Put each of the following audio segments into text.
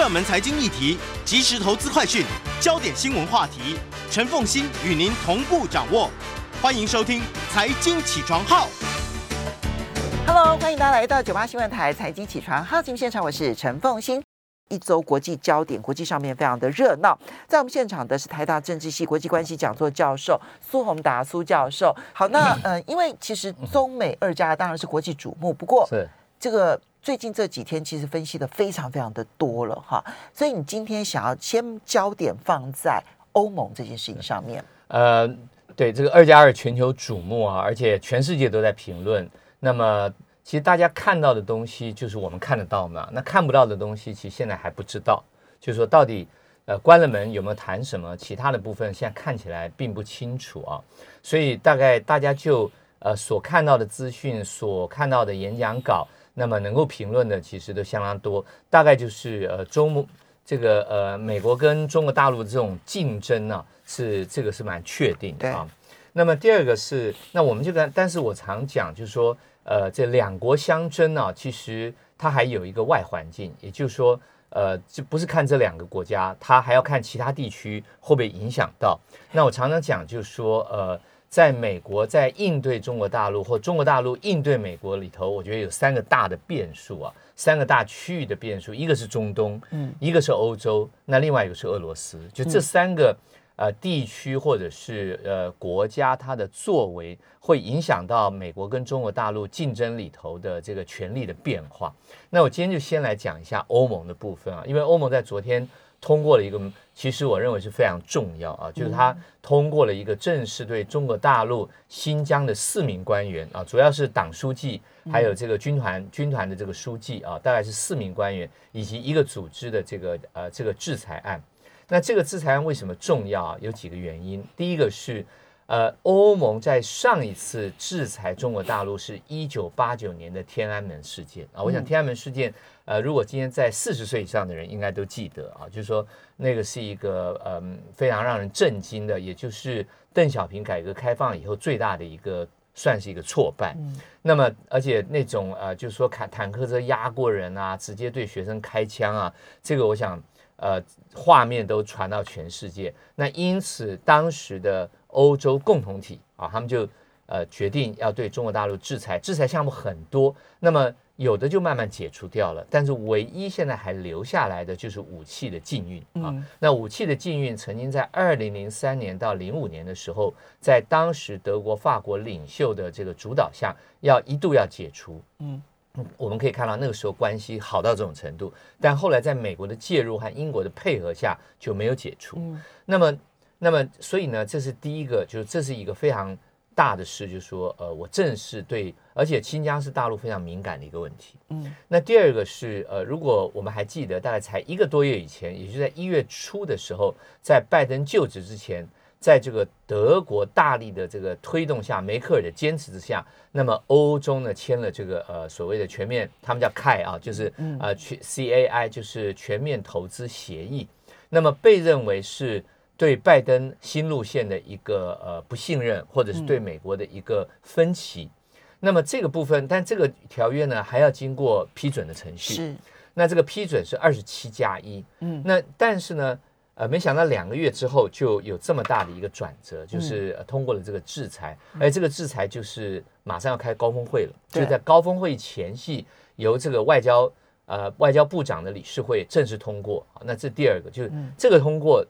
热门财经议题、即时投资快讯、焦点新闻话题，陈凤欣与您同步掌握。欢迎收听《财经起床号》。Hello，欢迎大家来到九八新闻台《财经起床号》节目现场，我是陈凤欣。一周国际焦点，国际上面非常的热闹。在我们现场的是台大政治系国际关系讲座教授苏宏达苏教授。好，那 呃，因为其实中美二家当然是国际瞩目，不过是这个最近这几天其实分析的非常非常的多了哈。所以你今天想要先焦点放在欧盟这件事情上面？呃，对，这个二加二全球瞩目啊，而且全世界都在评论。那么。其实大家看到的东西就是我们看得到嘛，那看不到的东西其实现在还不知道，就是说到底，呃，关了门有没有谈什么，其他的部分现在看起来并不清楚啊。所以大概大家就呃所看到的资讯，所看到的演讲稿，那么能够评论的其实都相当多。大概就是呃中这个呃美国跟中国大陆的这种竞争呢，是这个是蛮确定的啊。那么第二个是，那我们就跟，但是我常讲就是说。呃，这两国相争呢，其实它还有一个外环境，也就是说，呃，这不是看这两个国家，它还要看其他地区会不会影响到。那我常常讲，就是说，呃，在美国在应对中国大陆或中国大陆应对美国里头，我觉得有三个大的变数啊，三个大区域的变数，一个是中东，嗯，一个是欧洲，那另外一个是俄罗斯，就这三个。呃，地区或者是呃国家，它的作为会影响到美国跟中国大陆竞争里头的这个权力的变化。那我今天就先来讲一下欧盟的部分啊，因为欧盟在昨天通过了一个，其实我认为是非常重要啊，就是他通过了一个正式对中国大陆新疆的四名官员啊，主要是党书记，还有这个军团军团的这个书记啊，大概是四名官员以及一个组织的这个呃这个制裁案。那这个制裁案为什么重要啊？有几个原因。第一个是，呃，欧盟在上一次制裁中国大陆是一九八九年的天安门事件啊。我想天安门事件，呃，如果今天在四十岁以上的人应该都记得啊，就是说那个是一个嗯非常让人震惊的，也就是邓小平改革开放以后最大的一个算是一个挫败。那么而且那种呃，就是说坦坦克车压过人啊，直接对学生开枪啊，这个我想。呃，画面都传到全世界，那因此当时的欧洲共同体啊，他们就呃决定要对中国大陆制裁，制裁项目很多，那么有的就慢慢解除掉了，但是唯一现在还留下来的就是武器的禁运啊。那武器的禁运曾经在二零零三年到零五年的时候，在当时德国、法国领袖的这个主导下，要一度要解除。嗯。我们可以看到那个时候关系好到这种程度，但后来在美国的介入和英国的配合下就没有解除。嗯、那么，那么，所以呢，这是第一个，就是这是一个非常大的事，就是说，呃，我正式对，而且新疆是大陆非常敏感的一个问题。嗯，那第二个是，呃，如果我们还记得，大概才一个多月以前，也就在一月初的时候，在拜登就职之前。在这个德国大力的这个推动下，梅克尔的坚持之下，那么欧洲呢签了这个呃所谓的全面，他们叫 CAI 啊，就是呃全 CAI 就是全面投资协议，那么被认为是对拜登新路线的一个呃不信任，或者是对美国的一个分歧。那么这个部分，但这个条约呢还要经过批准的程序。是，那这个批准是二十七加一。嗯，那但是呢？呃，没想到两个月之后就有这么大的一个转折，就是通过了这个制裁，而这个制裁就是马上要开高峰会了，就在高峰会前夕，由这个外交呃外交部长的理事会正式通过。那这第二个就是这个通过，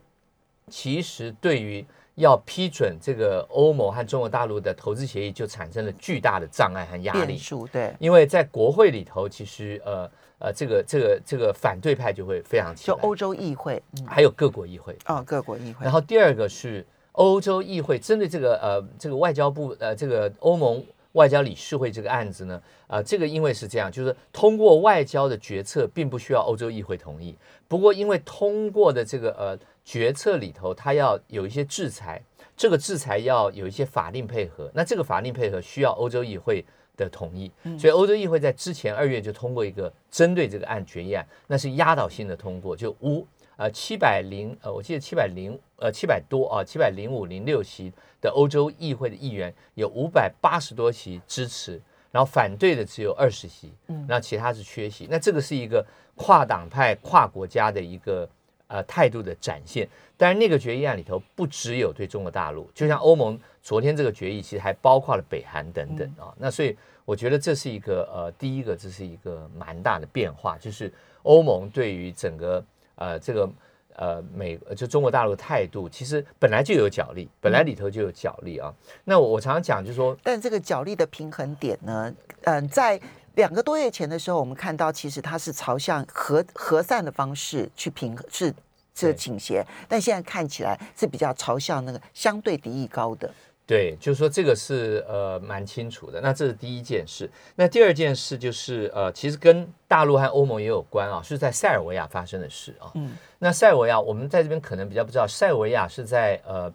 其实对于要批准这个欧盟和中国大陆的投资协议就产生了巨大的障碍和压力。对，因为在国会里头，其实呃。呃，这个这个这个反对派就会非常强，就欧洲议会，嗯、还有各国议会啊、哦，各国议会。然后第二个是欧洲议会针对这个呃这个外交部呃这个欧盟外交理事会这个案子呢，啊、呃，这个因为是这样，就是通过外交的决策并不需要欧洲议会同意，不过因为通过的这个呃决策里头，它要有一些制裁，这个制裁要有一些法令配合，那这个法令配合需要欧洲议会。的同意，所以欧洲议会在之前二月就通过一个针对这个案决议案，那是压倒性的通过，就五呃七百零呃我记得七百零呃七百多啊七百零五零六席的欧洲议会的议员有五百八十多席支持，然后反对的只有二十席，嗯，那其他是缺席。那这个是一个跨党派、跨国家的一个呃态度的展现。但是那个决议案里头不只有对中国大陆，就像欧盟昨天这个决议，其实还包括了北韩等等啊。那所以我觉得这是一个呃，第一个这是一个蛮大的变化，就是欧盟对于整个呃这个。呃，美就中国大陆的态度其实本来就有角力，本来里头就有角力啊。嗯、那我我常常讲，就是说，但这个角力的平衡点呢，嗯、呃，在两个多月前的时候，我们看到其实它是朝向和和散的方式去平衡，是这个倾斜，但现在看起来是比较朝向那个相对敌意高的。对，就是说这个是呃蛮清楚的。那这是第一件事。那第二件事就是呃，其实跟大陆和欧盟也有关啊，是在塞尔维亚发生的事啊。嗯。那塞尔维亚，我们在这边可能比较不知道，塞尔维亚是在呃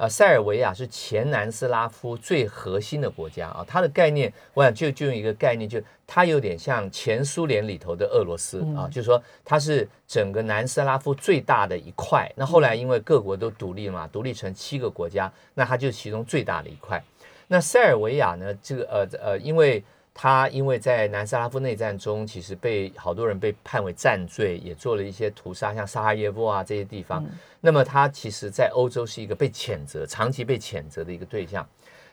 呃，塞尔维亚是前南斯拉夫最核心的国家啊。它的概念，我想就就用一个概念，就它有点像前苏联里头的俄罗斯啊，就是说它是整个南斯拉夫最大的一块。那后来因为各国都独立了嘛，独立成七个国家，那它就是其中最大的一块。那塞尔维亚呢，这个呃呃，因为他因为在南斯拉夫内战中，其实被好多人被判为战罪，也做了一些屠杀，像萨哈耶夫啊这些地方。嗯、那么他其实，在欧洲是一个被谴责、长期被谴责的一个对象。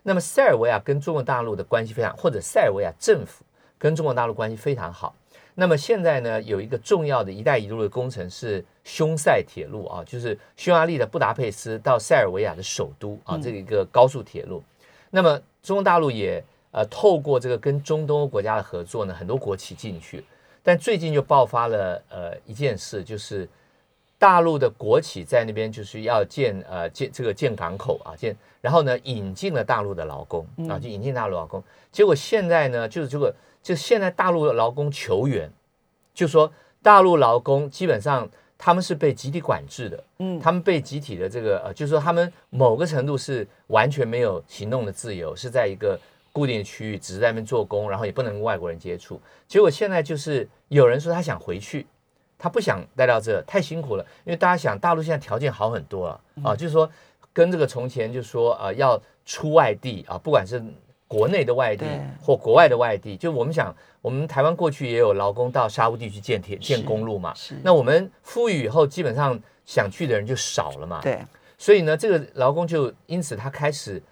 那么塞尔维亚跟中国大陆的关系非常，或者塞尔维亚政府跟中国大陆关系非常好。那么现在呢，有一个重要的一带一路的工程是匈塞铁路啊，就是匈牙利的布达佩斯到塞尔维亚的首都啊，这个一个高速铁路。嗯、那么中国大陆也。呃，透过这个跟中东欧国家的合作呢，很多国企进去，但最近就爆发了呃一件事，就是大陆的国企在那边就是要建呃建这个建港口啊建，然后呢引进了大陆的劳工啊，就引进大陆劳工，结果现在呢就是这个就现在大陆的劳工求援，就说大陆劳工基本上他们是被集体管制的，嗯，他们被集体的这个呃，就是说他们某个程度是完全没有行动的自由，是在一个。固定的区域，只是在那边做工，然后也不能跟外国人接触。结果现在就是有人说他想回去，他不想待到这，太辛苦了。因为大家想，大陆现在条件好很多了啊，就是说跟这个从前就是说呃要出外地啊，不管是国内的外地或国外的外地，就我们想，我们台湾过去也有劳工到沙乌地去建铁、建公路嘛。那我们富裕以后，基本上想去的人就少了嘛。对。所以呢，这个劳工就因此他开始。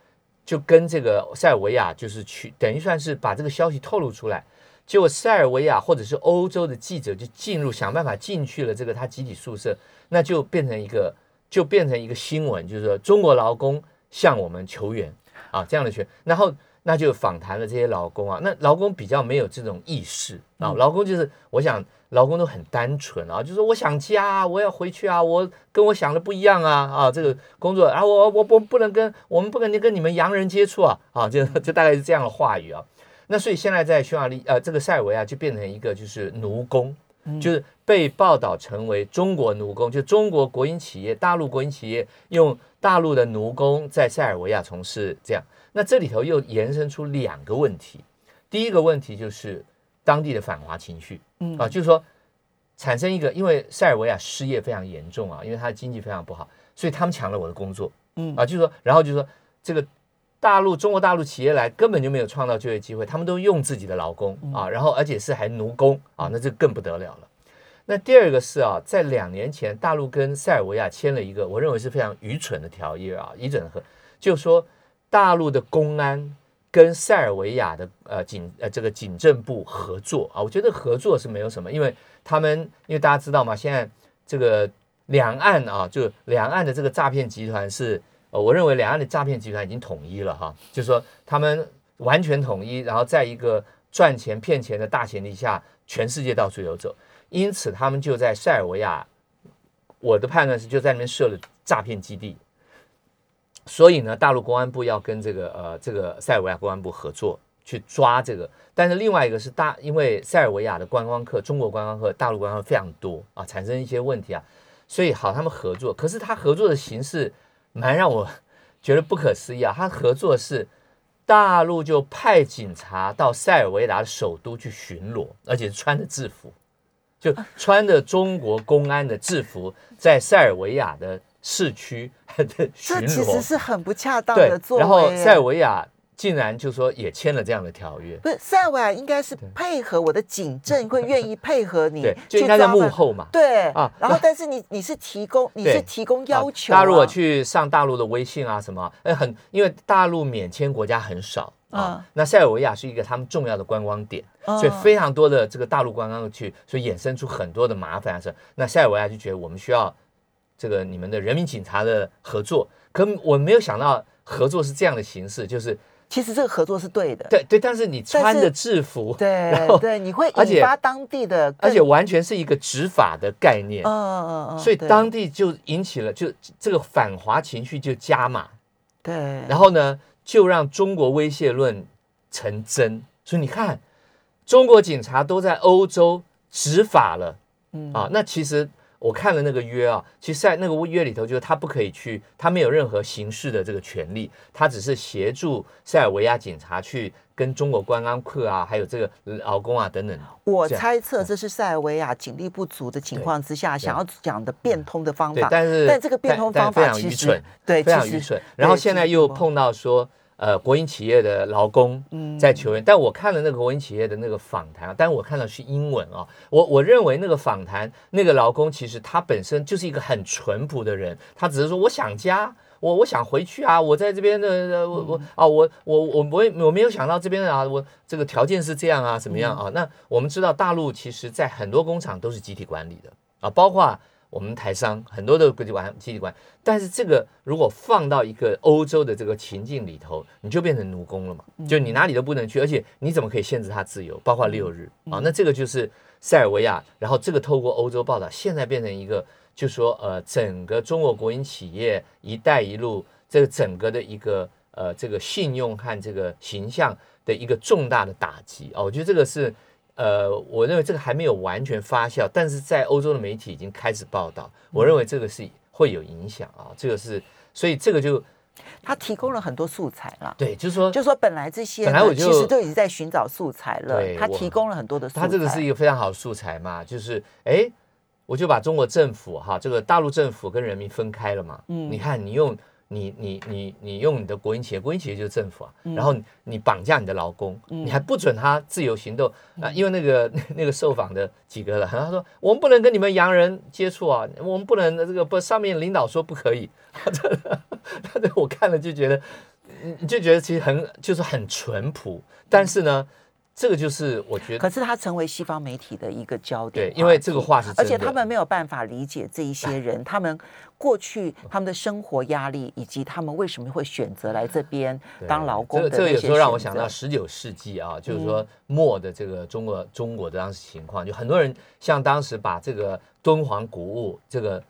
就跟这个塞尔维亚就是去，等于算是把这个消息透露出来，结果塞尔维亚或者是欧洲的记者就进入，想办法进去了这个他集体宿舍，那就变成一个就变成一个新闻，就是说中国劳工向我们求援啊这样的权，然后。那就访谈了这些劳工啊，那劳工比较没有这种意识啊，劳工就是我想劳工都很单纯啊，就是我想家啊，我要回去啊，我跟我想的不一样啊啊，这个工作啊，我我我不能跟我们不能跟你们洋人接触啊啊，就就大概是这样的话语啊。那所以现在在匈牙利呃这个塞尔维亚就变成一个就是奴工，就是被报道成为中国奴工，就中国国营企业、大陆国营企业用大陆的奴工在塞尔维亚从事这样。那这里头又延伸出两个问题，第一个问题就是当地的反华情绪，嗯啊，就是说产生一个，因为塞尔维亚失业非常严重啊，因为它的经济非常不好，所以他们抢了我的工作，嗯啊，就是说，然后就是说这个大陆中国大陆企业来根本就没有创造就业机会，他们都用自己的劳工啊，然后而且是还奴工啊，那这更不得了了。那第二个是啊，在两年前，大陆跟塞尔维亚签了一个我认为是非常愚蠢的条约啊，愚蠢的和，就是说。大陆的公安跟塞尔维亚的呃警呃这个警政部合作啊，我觉得合作是没有什么，因为他们因为大家知道嘛，现在这个两岸啊，就两岸的这个诈骗集团是，呃，我认为两岸的诈骗集团已经统一了哈，就是说他们完全统一，然后在一个赚钱骗钱的大前提下，全世界到处游走，因此他们就在塞尔维亚，我的判断是就在那边设了诈骗基地。所以呢，大陆公安部要跟这个呃这个塞尔维亚公安部合作去抓这个，但是另外一个是大，因为塞尔维亚的观光客、中国观光客、大陆观光客非常多啊，产生一些问题啊，所以好他们合作，可是他合作的形式蛮让我觉得不可思议啊，他合作是大陆就派警察到塞尔维亚的首都去巡逻，而且是穿着制服，就穿着中国公安的制服在塞尔维亚的。市区的巡逻，这其实是很不恰当的做。然后塞尔维亚竟然就说也签了这样的条约，不是塞尔维亚应该是配合我的警政，会愿意配合你，对，就应该在幕后嘛，对啊。然后，但是你你是提供，你是提供要求。大家如果去上大陆的微信啊什么，哎，很因为大陆免签国家很少啊，那塞尔维亚是一个他们重要的观光点，所以非常多的这个大陆观光去，所以衍生出很多的麻烦是。那塞尔维亚就觉得我们需要这个你们的人民警察的合作，可我没有想到合作是这样的形式，就是。其实这个合作是对的，对对，但是你穿的制服，对对，你会引发当地的，而且完全是一个执法的概念，嗯嗯嗯，所以当地就引起了就这个反华情绪就加码，对，然后呢，就让中国威胁论成真，所以你看，中国警察都在欧洲执法了，嗯。啊，那其实。我看了那个约啊，其实在那个约里头，就是他不可以去，他没有任何刑事的这个权利，他只是协助塞尔维亚警察去跟中国观光客啊，还有这个劳工啊等等。我猜测这是塞尔维亚警力不足的情况之下想要讲的变通的方法，但是但这个变通方法非常愚蠢，对，非常愚蠢。然后现在又碰到说。呃，国营企业的劳工在求援，嗯、但我看了那个国营企业的那个访谈，但我看到是英文啊、哦。我我认为那个访谈那个劳工其实他本身就是一个很淳朴的人，他只是说我想家，我我想回去啊，我在这边的我我啊我我我我我没有想到这边啊，我这个条件是这样啊，怎么样啊？那我们知道大陆其实在很多工厂都是集体管理的啊，包括。我们台商很多的国际管机关，但是这个如果放到一个欧洲的这个情境里头，你就变成奴工了嘛？就你哪里都不能去，而且你怎么可以限制他自由？包括六日啊，那这个就是塞尔维亚。然后这个透过欧洲报道，现在变成一个，就说呃，整个中国国营企业“一带一路”这个整个的一个呃这个信用和这个形象的一个重大的打击啊，我觉得这个是。呃，我认为这个还没有完全发酵，但是在欧洲的媒体已经开始报道。我认为这个是会有影响啊，这个是，所以这个就他提供了很多素材了。对，就是说，就是说本来这些本来我就其实都已经在寻找素材了。他提供了很多的素材。他这个是一个非常好的素材嘛，就是哎，我就把中国政府哈，这个大陆政府跟人民分开了嘛。嗯，你看你用。你你你你用你的国营企业，国营企业就是政府啊，嗯、然后你绑架你的劳工，嗯、你还不准他自由行动啊？因为那个 那个受访的几个人，他说我们不能跟你们洋人接触啊，我们不能这个不上面领导说不可以，他这 我看了就觉得，你就觉得其实很就是很淳朴，但是呢。这个就是我觉得，可是他成为西方媒体的一个焦点。对，因为这个话是真的，而且他们没有办法理解这一些人，他们过去他们的生活压力，以及他们为什么会选择来这边当劳工的。这个有时候让我想到十九世纪啊，就是说末的这个中国中国的当时情况，就很多人像当时把这个敦煌古物这个。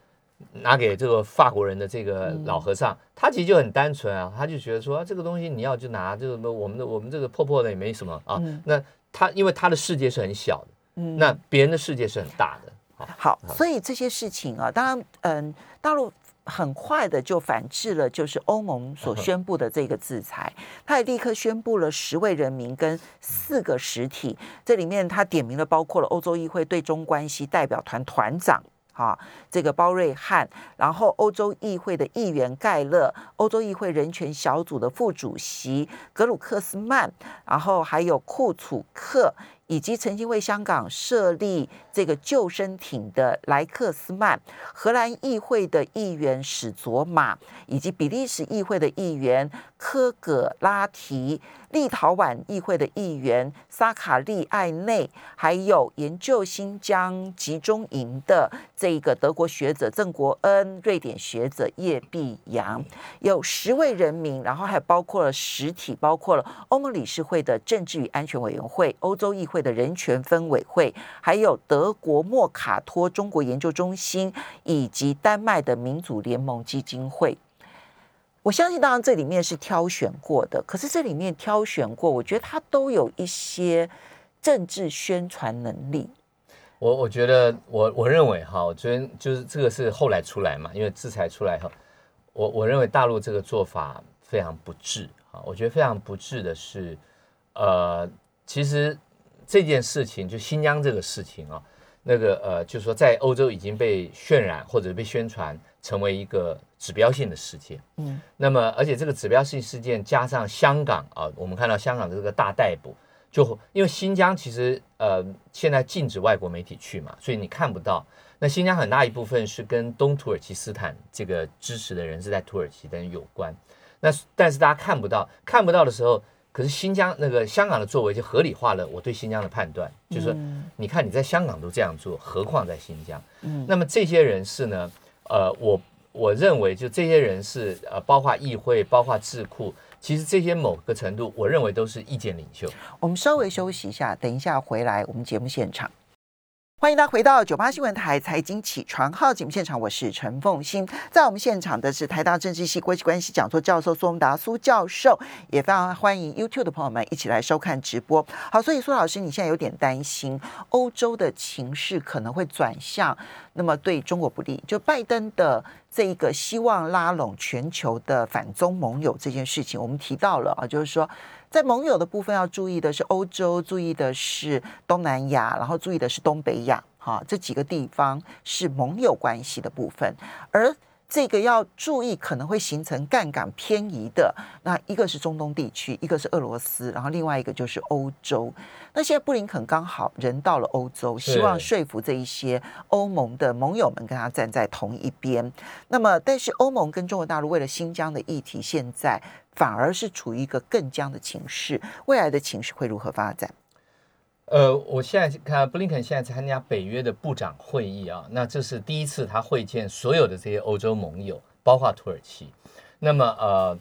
拿给这个法国人的这个老和尚，嗯、他其实就很单纯啊，他就觉得说、啊、这个东西你要就拿，这个我们的我们这个破破的也没什么啊。嗯、那他因为他的世界是很小的，嗯，那别人的世界是很大的。好，所以这些事情啊，当然，嗯，大陆很快的就反制了，就是欧盟所宣布的这个制裁，嗯、他也立刻宣布了十位人民跟四个实体，嗯、这里面他点名了包括了欧洲议会对中关系代表团团长。啊，这个包瑞汉，然后欧洲议会的议员盖勒，欧洲议会人权小组的副主席格鲁克斯曼，然后还有库楚克。以及曾经为香港设立这个救生艇的莱克斯曼，荷兰议会的议员史卓玛，以及比利时议会的议员科格拉提，立陶宛议会的议员萨卡利艾内，还有研究新疆集中营的这个德国学者郑国恩，瑞典学者叶碧阳，有十位人民，然后还包括了实体，包括了欧盟理事会的政治与安全委员会、欧洲议会。的人权分委会，还有德国莫卡托中国研究中心，以及丹麦的民主联盟基金会。我相信，当然这里面是挑选过的，可是这里面挑选过，我觉得他都有一些政治宣传能力。我我觉得，我我认为哈，我觉得就是这个是后来出来嘛，因为制裁出来后，我我认为大陆这个做法非常不智啊。我觉得非常不智的是，呃，其实。这件事情就新疆这个事情啊，那个呃，就是说在欧洲已经被渲染或者被宣传成为一个指标性的事件。嗯，那么而且这个指标性事件加上香港啊，我们看到香港的这个大逮捕，就因为新疆其实呃现在禁止外国媒体去嘛，所以你看不到。那新疆很大一部分是跟东土耳其斯坦这个支持的人是在土耳其的人有关。那但是大家看不到，看不到的时候。可是新疆那个香港的作为就合理化了我对新疆的判断，就是说，你看你在香港都这样做，何况在新疆？嗯，那么这些人士呢？呃，我我认为就这些人士，呃，包括议会，包括智库，其实这些某个程度，我认为都是意见领袖。我们稍微休息一下，等一下回来我们节目现场。欢迎大家回到九八新闻台财经起床号节目现场，我是陈凤欣，在我们现场的是台大政治系国际关系讲座教授苏宏达苏教授，也非常欢迎 YouTube 的朋友们一起来收看直播。好，所以苏老师，你现在有点担心欧洲的情势可能会转向，那么对中国不利，就拜登的这一个希望拉拢全球的反中盟友这件事情，我们提到了啊，就是说。在盟友的部分要注意的是欧洲，注意的是东南亚，然后注意的是东北亚，哈，这几个地方是盟友关系的部分，而。这个要注意，可能会形成杠杆偏移的。那一个是中东地区，一个是俄罗斯，然后另外一个就是欧洲。那现在布林肯刚好人到了欧洲，希望说服这一些欧盟的盟友们跟他站在同一边。那么，但是欧盟跟中国大陆为了新疆的议题，现在反而是处于一个更僵的情势。未来的情势会如何发展？呃，我现在看布林肯现在参加北约的部长会议啊，那这是第一次他会见所有的这些欧洲盟友，包括土耳其。那么呃，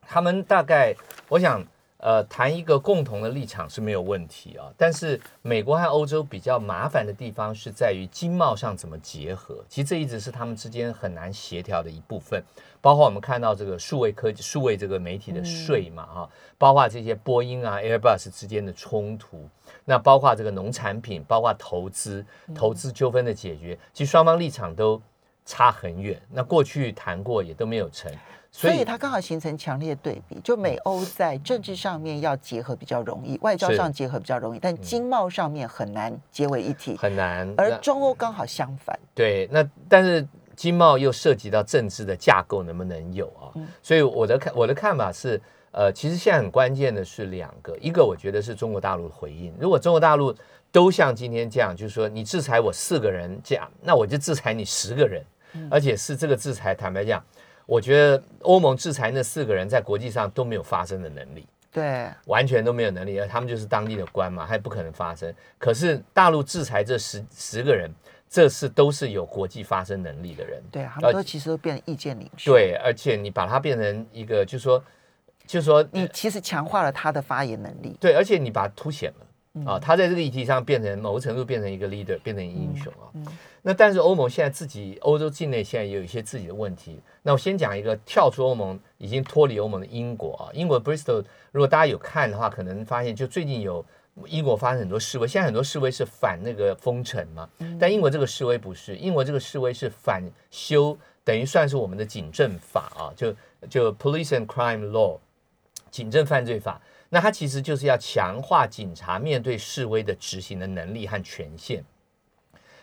他们大概我想呃谈一个共同的立场是没有问题啊，但是美国和欧洲比较麻烦的地方是在于经贸上怎么结合，其实这一直是他们之间很难协调的一部分。包括我们看到这个数位科技、数位这个媒体的税嘛，哈，包括这些波音啊、Airbus 之间的冲突，那包括这个农产品，包括投资、投资纠纷的解决，其实双方立场都差很远。那过去谈过也都没有成，所以它刚好形成强烈对比。就美欧在政治上面要结合比较容易，外交上结合比较容易，但经贸上面很难结为一体，很难。而中欧刚好相反。对，那但是。经贸又涉及到政治的架构能不能有啊？所以我的看我的看法是，呃，其实现在很关键的是两个，一个我觉得是中国大陆的回应。如果中国大陆都像今天这样，就是说你制裁我四个人这样，那我就制裁你十个人，而且是这个制裁，坦白讲，我觉得欧盟制裁那四个人在国际上都没有发生的能力，对，完全都没有能力，而他们就是当地的官嘛，还不可能发生。可是大陆制裁这十十个人。这是都是有国际发声能力的人，对，他们都其实都变成意见领袖。对，而且你把它变成一个，就是说，就是说，你其实强化了他的发言能力。对，而且你把它凸显了、嗯、啊，他在这个议题上变成某个程度变成一个 leader，变成英雄啊。嗯嗯、那但是欧盟现在自己，欧洲境内现在也有一些自己的问题。那我先讲一个跳出欧盟，已经脱离欧盟的英国啊，英国 Bristol，如果大家有看的话，可能发现就最近有。英国发生很多示威，现在很多示威是反那个封城嘛，但英国这个示威不是，英国这个示威是反修，等于算是我们的警政法啊，就就 Police and Crime Law，警政犯罪法，那它其实就是要强化警察面对示威的执行的能力和权限。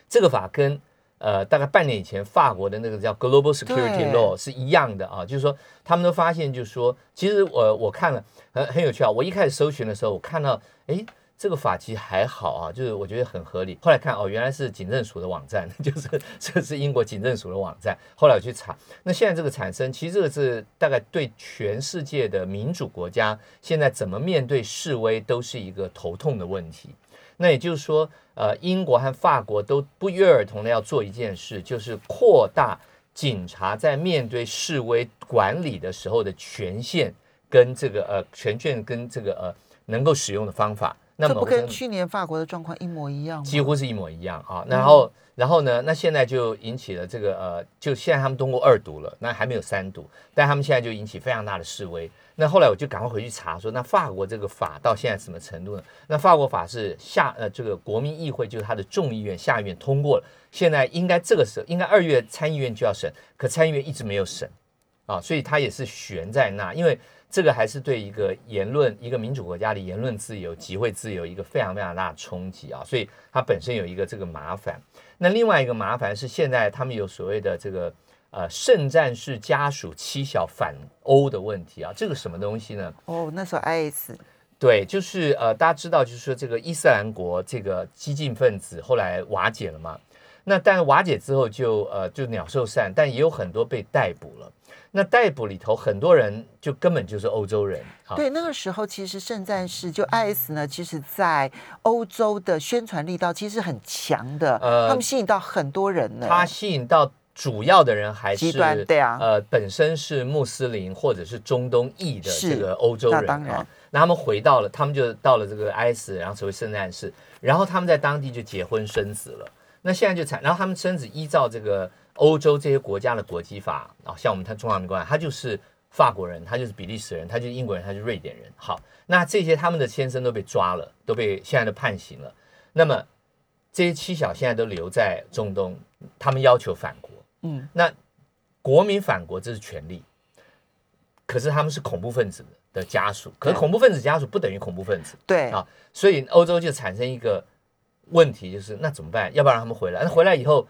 这个法跟呃大概半年以前法国的那个叫 Global Security Law 是一样的啊，就是说他们都发现，就是说其实我我看了很很有趣啊，我一开始搜寻的时候，我看到哎。这个法其实还好啊，就是我觉得很合理。后来看哦，原来是警政署的网站，就是这是英国警政署的网站。后来我去查，那现在这个产生，其实这个是大概对全世界的民主国家现在怎么面对示威都是一个头痛的问题。那也就是说，呃，英国和法国都不约而同的要做一件事，就是扩大警察在面对示威管理的时候的权限跟这个呃权限跟这个呃能够使用的方法。那这不跟去年法国的状况一模一样吗？几乎是一模一样啊。然后，嗯、然后呢？那现在就引起了这个呃，就现在他们通过二读了，那还没有三读，但他们现在就引起非常大的示威。那后来我就赶快回去查说，那法国这个法到现在什么程度呢？那法国法是下呃，这个国民议会就是他的众议院、下议院通过了，现在应该这个时候应该二月参议院就要审，可参议院一直没有审啊，所以他也是悬在那，因为。这个还是对一个言论、一个民主国家的言论自由、集会自由一个非常非常大的冲击啊，所以它本身有一个这个麻烦。那另外一个麻烦是，现在他们有所谓的这个呃圣战士家属妻小反欧的问题啊，这个什么东西呢？哦，那时候 IS 对，就是呃大家知道，就是说这个伊斯兰国这个激进分子后来瓦解了嘛。那但瓦解之后就呃就鸟兽散，但也有很多被逮捕了。那逮捕里头很多人就根本就是欧洲人。对，那个时候其实圣战士就 IS 呢，其实在欧洲的宣传力道其实很强的。呃，他们吸引到很多人呢。他吸引到主要的人还是极端，对啊，呃，本身是穆斯林或者是中东裔的这个欧洲人。那当然，那他们回到了，他们就到了这个 IS，然后成为圣战士，然后他们在当地就结婚生子了。那现在就产，然后他们生子依照这个欧洲这些国家的国籍法啊，像我们他中华民国，他就是法国人，他就是比利时人，他就是英国人，他就是瑞典人。好，那这些他们的先生都被抓了，都被现在都判刑了。那么这些妻小现在都留在中东，他们要求返国。嗯，那国民返国这是权利，可是他们是恐怖分子的家属，可是恐怖分子家属不等于恐怖分子。对啊，所以欧洲就产生一个。问题就是那怎么办？要不要让他们回来？那回来以后，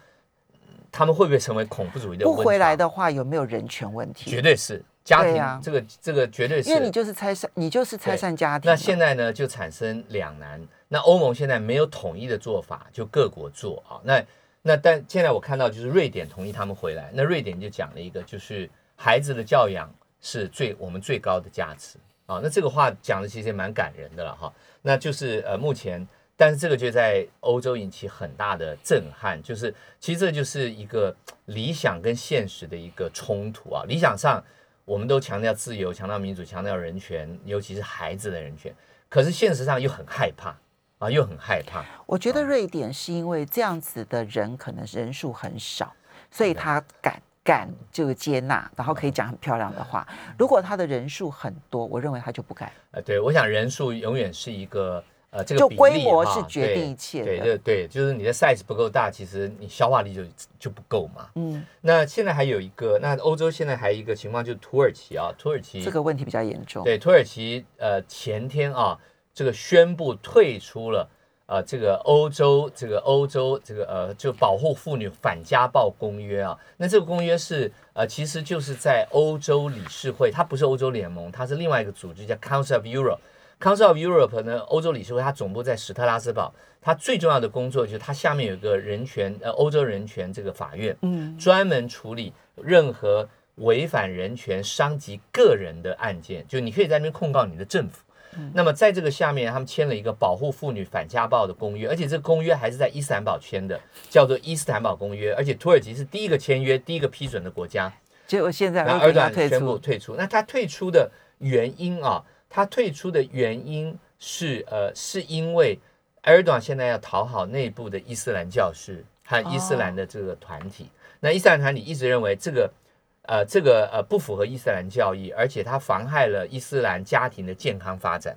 他们会不会成为恐怖主义的？不回来的话，有没有人权问题？绝对是家庭，啊、这个这个绝对是。因为你就是拆散，你就是拆散家庭。那现在呢，就产生两难。那欧盟现在没有统一的做法，就各国做啊。那那但现在我看到就是瑞典同意他们回来。那瑞典就讲了一个，就是孩子的教养是最我们最高的价值啊。那这个话讲的其实也蛮感人的了哈。那就是呃目前。但是这个就在欧洲引起很大的震撼，就是其实这就是一个理想跟现实的一个冲突啊。理想上我们都强调自由、强调民主、强调人权，尤其是孩子的人权。可是现实上又很害怕啊，又很害怕。我觉得瑞典是因为这样子的人可能人数很少，所以他敢敢就接纳，然后可以讲很漂亮的话。如果他的人数很多，我认为他就不敢。呃，对，我想人数永远是一个。呃，这个就规模是决定一切的，对对对，就是你的 size 不够大，其实你消化力就就不够嘛。嗯，那现在还有一个，那欧洲现在还有一个情况，就是土耳其啊，土耳其这个问题比较严重。对，土耳其呃前天啊，这个宣布退出了呃这个欧洲这个欧洲这个呃就保护妇女反家暴公约啊。那这个公约是呃其实就是在欧洲理事会，它不是欧洲联盟，它是另外一个组织叫 Council of Europe。Council of Europe 呢，欧洲理事会，它总部在史特拉斯堡。它最重要的工作就是它下面有一个人权，呃，欧洲人权这个法院，嗯，专门处理任何违反人权、伤及个人的案件。就你可以在那边控告你的政府。嗯，那么在这个下面，他们签了一个保护妇女反家暴的公约，而且这个公约还是在伊斯坦堡签的，叫做伊斯坦堡公约。而且土耳其是第一个签约、第一个批准的国家。结果现在埃尔段宣布退出。那他退出的原因啊？他退出的原因是，呃，是因为埃尔多安现在要讨好内部的伊斯兰教士和伊斯兰的这个团体。Oh. 那伊斯兰团体一直认为这个，呃，这个呃不符合伊斯兰教义，而且它妨害了伊斯兰家庭的健康发展。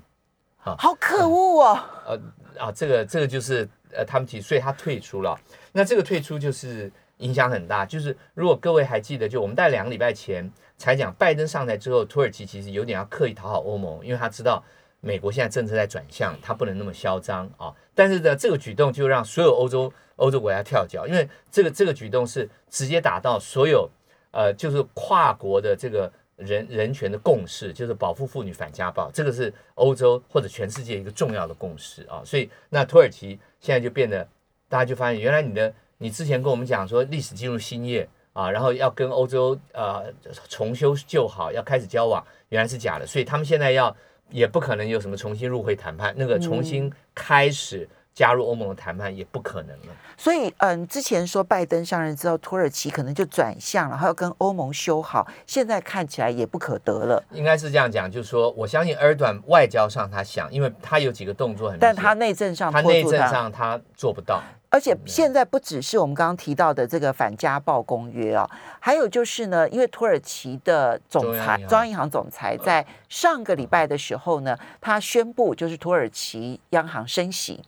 好，好可恶哦！呃啊，这个这个就是呃他们提，所以他退出了。那这个退出就是影响很大，就是如果各位还记得，就我们在两个礼拜前。才讲，拜登上台之后，土耳其其实有点要刻意讨好欧盟，因为他知道美国现在政策在转向，他不能那么嚣张啊。但是呢，这个举动就让所有欧洲欧洲国家跳脚，因为这个这个举动是直接打到所有呃，就是跨国的这个人人权的共识，就是保护妇女、反家暴，这个是欧洲或者全世界一个重要的共识啊。所以那土耳其现在就变得，大家就发现原来你的你之前跟我们讲说历史进入新页。啊，然后要跟欧洲呃重修旧好，要开始交往，原来是假的，所以他们现在要也不可能有什么重新入会谈判，那个重新开始加入欧盟的谈判也不可能了。所以，嗯，之前说拜登上任之后，土耳其可能就转向了，然后要跟欧盟修好，现在看起来也不可得了。应该是这样讲，就是说，我相信埃尔段外交上他想，因为他有几个动作很，但他内政上他内政上他做不到。而且现在不只是我们刚刚提到的这个反家暴公约啊，还有就是呢，因为土耳其的总裁中央银行总裁在上个礼拜的时候呢，他宣布就是土耳其央行升息，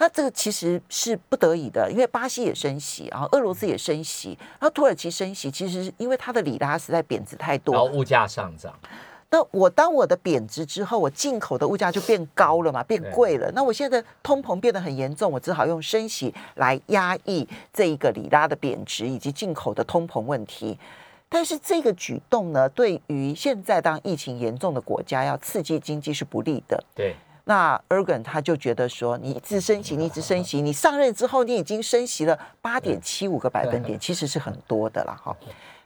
那这个其实是不得已的，因为巴西也升息，然后俄罗斯也升息，然后土耳其升息，其实是因为它的里拉实在贬值太多，然后物价上涨。那我当我的贬值之后，我进口的物价就变高了嘛，变贵了。那我现在的通膨变得很严重，我只好用升息来压抑这一个里拉的贬值以及进口的通膨问题。但是这个举动呢，对于现在当疫情严重的国家要刺激经济是不利的。对。那 Erdogan 他就觉得说，你一直升息，你一直升息，你上任之后你已经升息了八点七五个百分点，其实是很多的了哈。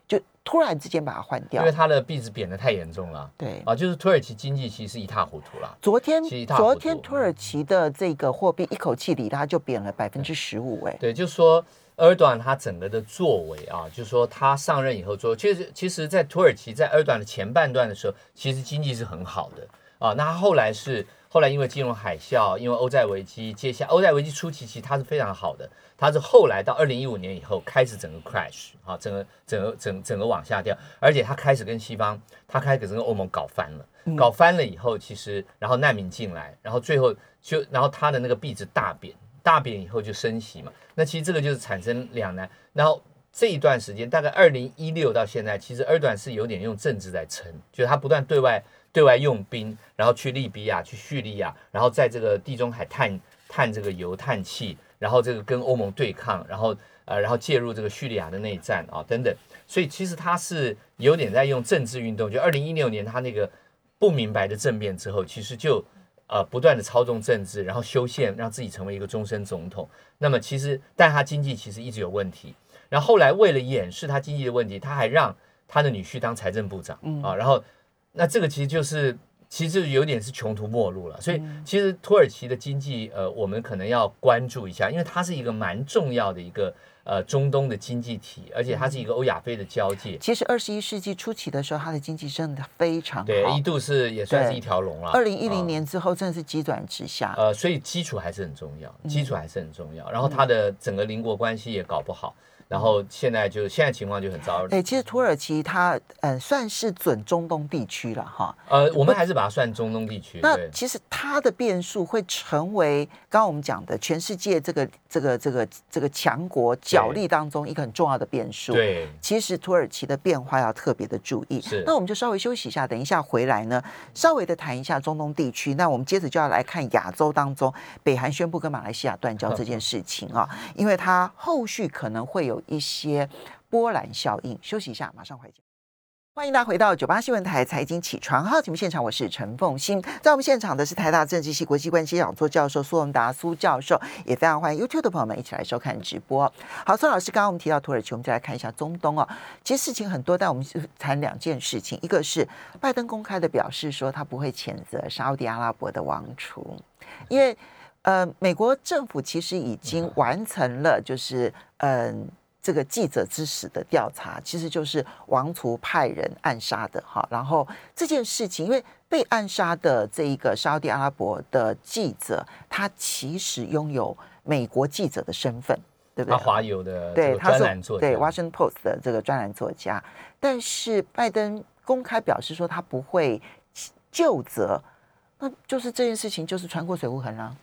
就突然之间把它换掉，因为它的币值贬得太严重了。对啊，就是土耳其经济其实是一塌糊涂了。昨天，昨天土耳其的这个货币一口气里它就贬了百分之十五。哎，对，就是说埃尔多安他整个的作为啊，就是说他上任以后做，其实其实，在土耳其在埃尔多安的前半段的时候，其实经济是很好的啊。那他后来是后来因为金融海啸，因为欧债危机，接下欧债危机初期其实它是非常好的。它是后来到二零一五年以后开始整个 crash 啊，整个整个整整个往下掉，而且它开始跟西方，它开始跟欧盟搞翻了，搞翻了以后，其实然后难民进来，然后最后就然后它的那个币值大贬，大贬以后就升息嘛，那其实这个就是产生两难。然后这一段时间大概二零一六到现在，其实二段是有点用政治在撑，就是他不断对外对外用兵，然后去利比亚、去叙利亚，然后在这个地中海探探这个油探气。然后这个跟欧盟对抗，然后呃，然后介入这个叙利亚的内战啊等等，所以其实他是有点在用政治运动。就二零一六年他那个不明白的政变之后，其实就呃不断的操纵政治，然后修宪让自己成为一个终身总统。那么其实，但他经济其实一直有问题。然后后来为了掩饰他经济的问题，他还让他的女婿当财政部长啊。然后那这个其实就是。其实有点是穷途末路了，所以其实土耳其的经济，呃，我们可能要关注一下，因为它是一个蛮重要的一个呃中东的经济体，而且它是一个欧亚非的交界。其实二十一世纪初期的时候，它的经济真的非常好，对，一度是也算是一条龙了。二零一零年之后，真的是急转直下。呃，所以基础还是很重要，基础还是很重要。然后它的整个邻国关系也搞不好。然后现在就现在情况就很糟。哎，其实土耳其它嗯算是准中东地区了哈。呃，我们还是把它算中东地区。那其实它的变数会成为刚刚我们讲的全世界这个这个这个这个强国角力当中一个很重要的变数。对，其实土耳其的变化要特别的注意。是。那我们就稍微休息一下，等一下回来呢，稍微的谈一下中东地区。那我们接着就要来看亚洲当中，北韩宣布跟马来西亚断交这件事情啊，因为它后续可能会有。一些波澜效应。休息一下，马上回来。欢迎大家回到九八新闻台财经起床号节目现场，我是陈凤欣。在我们现场的是台大政治系国际关系讲座教授苏文达苏教授，也非常欢迎 YouTube 的朋友们一起来收看直播。好，苏老师，刚刚我们提到土耳其，我们再来看一下中东哦。其实事情很多，但我们谈两件事情，一个是拜登公开的表示说他不会谴责沙乌地阿拉伯的王储，因为呃，美国政府其实已经完成了，就是嗯。这个记者之死的调查，其实就是王储派人暗杀的哈。然后这件事情，因为被暗杀的这一个沙乌地阿拉伯的记者，他其实拥有美国记者的身份，对不对？他华友的对，他是对 Washington Post 的这个专栏作家。但是拜登公开表示说他不会就责，那就是这件事情就是船过水无痕了。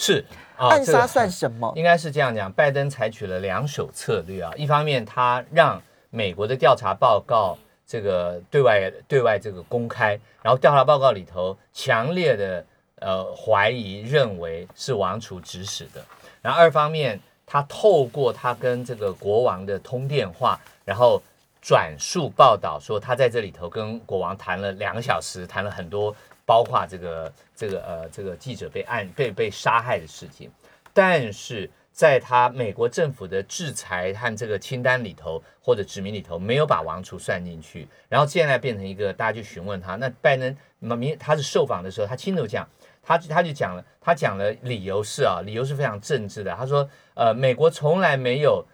是，哦、暗杀算什么？应该是这样讲，拜登采取了两手策略啊。一方面，他让美国的调查报告这个对外对外这个公开，然后调查报告里头强烈的呃怀疑，认为是王储指使的。然后二方面，他透过他跟这个国王的通电话，然后转述报道说，他在这里头跟国王谈了两个小时，谈了很多。包括这个这个呃这个记者被暗被被杀害的事情，但是在他美国政府的制裁和这个清单里头或者指名里头没有把王储算进去，然后现在变成一个大家就询问他，那拜登明他是受访的时候他亲口讲，他他就讲了，他讲了理由是啊，理由是非常政治的，他说呃美国从来没有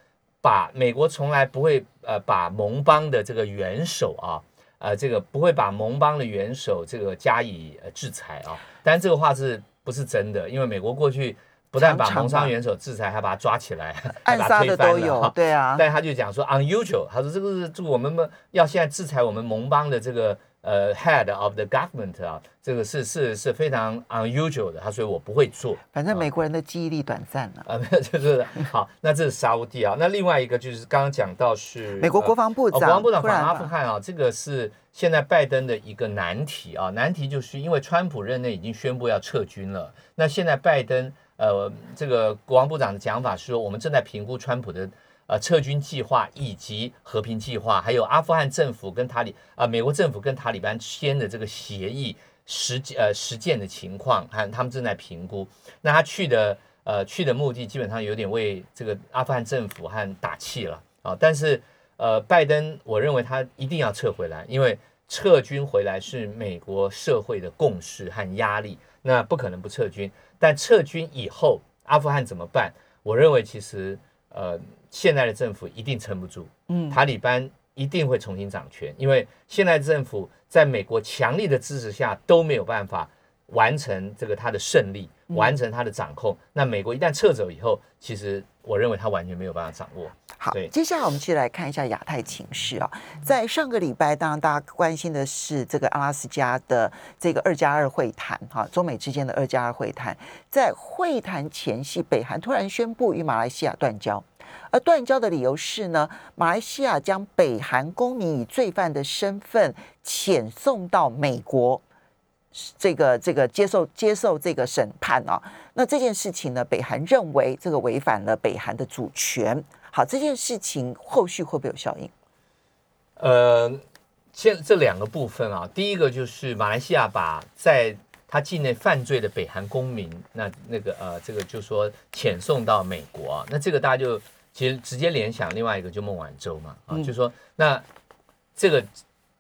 把美国从来不会呃把盟邦的这个元首啊。呃，这个不会把盟邦的元首这个加以呃制裁啊，但这个话是不是真的？因为美国过去不但把盟商元首制裁，还把他抓起来，暗杀的都有，对啊。但他就讲说 unusual，他说这个是这个我们要现在制裁我们盟邦的这个呃，head of the government 啊，这个是是是非常 unusual 的，他所以我不会做。反正美国人的记忆力短暂了啊，没有就是好。那这是沙乌地啊，那另外一个就是刚刚讲到是美国国防部长，国防部长访阿富汗啊，这个是现在拜登的一个难题啊，难题就是因为川普任内已经宣布要撤军了，那现在拜登呃这个国防部长的讲法是说，我们正在评估川普的。呃，撤军计划以及和平计划，还有阿富汗政府跟塔利啊、美国政府跟塔利班签的这个协议实际呃实践的情况，还他们正在评估。那他去的呃去的目的基本上有点为这个阿富汗政府和打气了啊。但是呃，拜登我认为他一定要撤回来，因为撤军回来是美国社会的共识和压力，那不可能不撤军。但撤军以后，阿富汗怎么办？我认为其实呃。现在的政府一定撑不住，嗯，塔利班一定会重新掌权，因为现在政府在美国强力的支持下都没有办法完成这个他的胜利，完成他的掌控。那美国一旦撤走以后，其实我认为他完全没有办法掌握。好，接下来我们继续来看一下亚太情势啊，在上个礼拜，当然大家关心的是这个阿拉斯加的这个二加二会谈，哈，中美之间的二加二会谈，在会谈前夕，北韩突然宣布与马来西亚断交。而断交的理由是呢，马来西亚将北韩公民以罪犯的身份遣送到美国，这个这个接受接受这个审判啊。那这件事情呢，北韩认为这个违反了北韩的主权。好，这件事情后续会不会有效应？呃，现这两个部分啊，第一个就是马来西亚把在他境内犯罪的北韩公民，那那个呃，这个就说遣送到美国，那这个大家就。其实直接联想另外一个就孟晚舟嘛啊，就是说那这个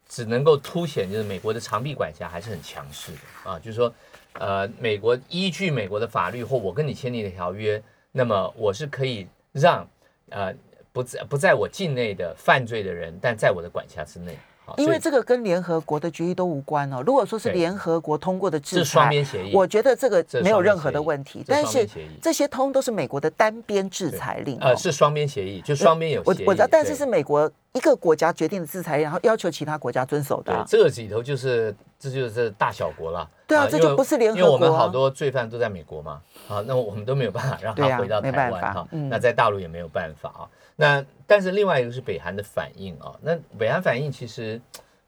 只能够凸显就是美国的长臂管辖还是很强势的啊，就是说呃美国依据美国的法律或我跟你签订的条约，那么我是可以让呃不在不在我境内的犯罪的人，但在我的管辖之内。因为这个跟联合国的决议都无关哦。如果说是联合国通过的制裁，是双边协议，我觉得这个没有任何的问题。但是这些通都是美国的单边制裁令，呃，是双边协议，就双边有协议。我我知道，但是是美国一个国家决定的制裁，然后要求其他国家遵守的。对，这个里头就是这就是大小国了。对啊，这就不是联合国。因为我们好多罪犯都在美国嘛，啊，那我们都没有办法让他回到台湾哈。那在大陆也没有办法啊。那但是另外一个是北韩的反应啊，那北韩反应其实。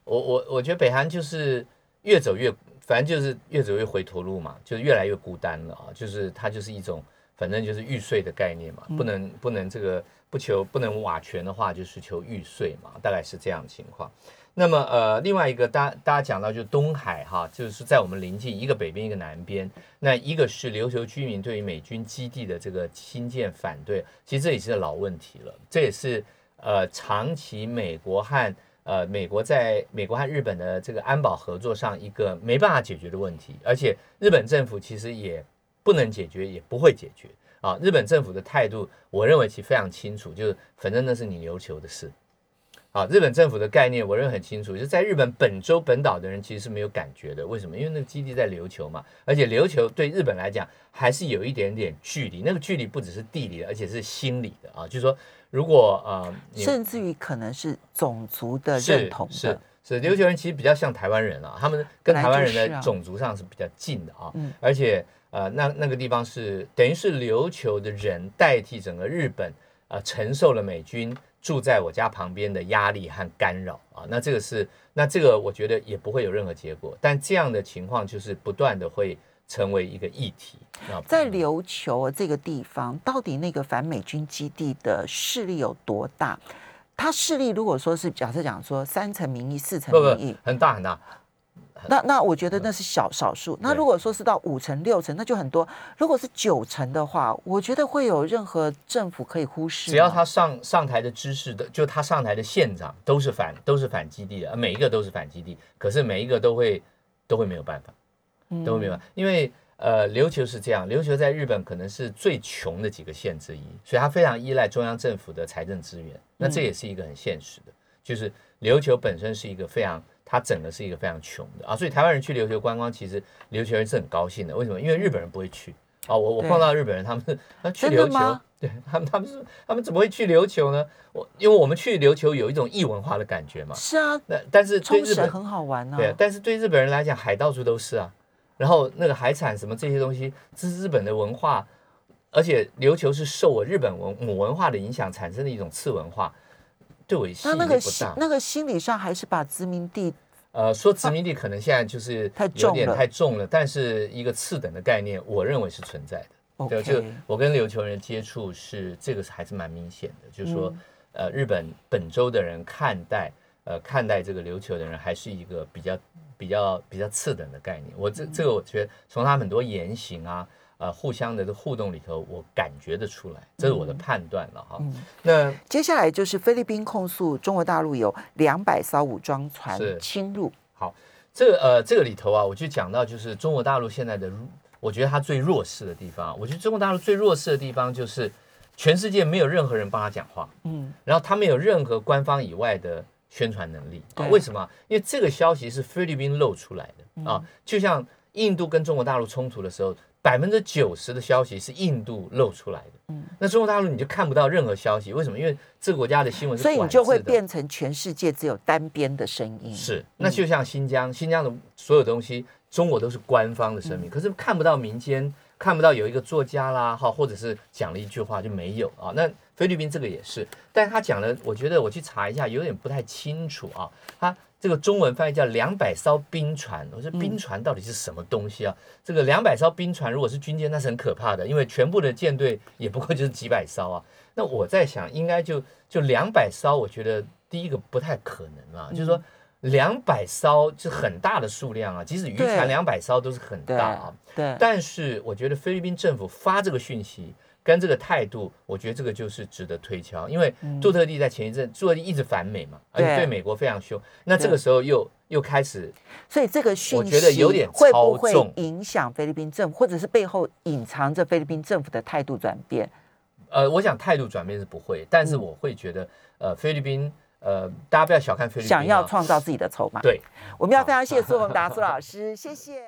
我我我觉得北韩就是越走越，反正就是越走越回头路嘛，就越来越孤单了啊，就是它就是一种，反正就是玉碎的概念嘛，不能不能这个不求不能瓦全的话，就是求玉碎嘛，大概是这样的情况。那么呃，另外一个大大家讲到就是东海哈，就是在我们邻近，一个北边一个南边，那一个是琉球居民对于美军基地的这个新建反对，其实这也是老问题了，这也是呃长期美国和呃，美国在美国和日本的这个安保合作上，一个没办法解决的问题，而且日本政府其实也不能解决，也不会解决啊。日本政府的态度，我认为其实非常清楚，就是反正那是你琉球的事。啊，日本政府的概念，我认为很清楚，就是在日本本州本岛的人其实是没有感觉的。为什么？因为那个基地在琉球嘛，而且琉球对日本来讲还是有一点点距离，那个距离不只是地理的，而且是心理的啊，就是说。如果呃，甚至于可能是种族的认同的，是是，是琉球人其实比较像台湾人啊，他们跟台湾人的种族上是比较近的啊，嗯，而且呃，那那个地方是等于是琉球的人代替整个日本呃，承受了美军住在我家旁边的压力和干扰啊，那这个是那这个我觉得也不会有任何结果，但这样的情况就是不断的会。成为一个议题，在琉球这个地方，到底那个反美军基地的势力有多大？他势力如果说是假设讲说三层民意、四层民意，很大很大。那那我觉得那是小少数。那如果说是到五成、六成，那就很多。如果是九成的话，我觉得会有任何政府可以忽视。只要他上上台的知识的，就他上台的县长都是反都是反基地的，每一个都是反基地，可是每一个都会都会没有办法。都会没有办法，因为呃，琉球是这样，琉球在日本可能是最穷的几个县之一，所以它非常依赖中央政府的财政资源。那这也是一个很现实的，就是琉球本身是一个非常，它整个是一个非常穷的啊。所以台湾人去琉球观光，其实琉球人是很高兴的。为什么？因为日本人不会去啊，我我碰到日本人，他们是他去琉球，对他们他们是他们怎么会去琉球呢？我因为我们去琉球有一种异文化的感觉嘛。是啊，那但是对日本很好玩啊。对，但是对日本人来讲，海到处都是啊。然后那个海产什么这些东西，这是日本的文化，而且琉球是受我日本文母文化的影响产生的一种次文化，对我吸引力不大。那那个那个心理上还是把殖民地。呃，说殖民地可能现在就是有点太重了，但是一个次等的概念，我认为是存在的。Okay. 就我跟琉球人接触是这个是还是蛮明显的，就是说，呃，日本本州的人看待呃看待这个琉球的人还是一个比较比较比较次等的概念。我这这个我觉得从他很多言行啊。呃，互相的互动里头，我感觉得出来，这是我的判断了哈。嗯嗯、那接下来就是菲律宾控诉中国大陆有两百艘武装船侵入。好，这个呃，这个里头啊，我就讲到就是中国大陆现在的，我觉得它最弱势的地方。我觉得中国大陆最弱势的地方就是全世界没有任何人帮他讲话，嗯，然后他没有任何官方以外的宣传能力啊。为什么？因为这个消息是菲律宾露出来的、嗯、啊，就像印度跟中国大陆冲突的时候。百分之九十的消息是印度漏出来的，嗯，那中国大陆你就看不到任何消息，为什么？因为这个国家的新闻是，所以你就会变成全世界只有单边的声音。是，那就像新疆，新疆的所有东西，中国都是官方的声明，可是看不到民间，看不到有一个作家啦，哈，或者是讲了一句话就没有啊。那菲律宾这个也是，但是他讲的，我觉得我去查一下，有点不太清楚啊，他。这个中文翻译叫两百艘冰船，我说冰船到底是什么东西啊？嗯、这个两百艘冰船如果是军舰，那是很可怕的，因为全部的舰队也不过就是几百艘啊。那我在想，应该就就两百艘，我觉得第一个不太可能啊，嗯、就是说两百艘是很大的数量啊，即使渔船两百艘都是很大啊。对。对，但是我觉得菲律宾政府发这个讯息。跟这个态度，我觉得这个就是值得推敲，因为杜特地在前一阵，杜特地一直反美嘛，而且对美国非常凶。那这个时候又又开始，所以这个讯息我觉得有点会不会影响菲律宾政府，或者是背后隐藏着菲律宾政府的态度转变？呃，我想态度转变是不会，但是我会觉得，呃，菲律宾，呃，大家不要小看菲律宾，想要创造自己的筹码。对，我们要非常谢谢苏宏达苏老师，谢谢。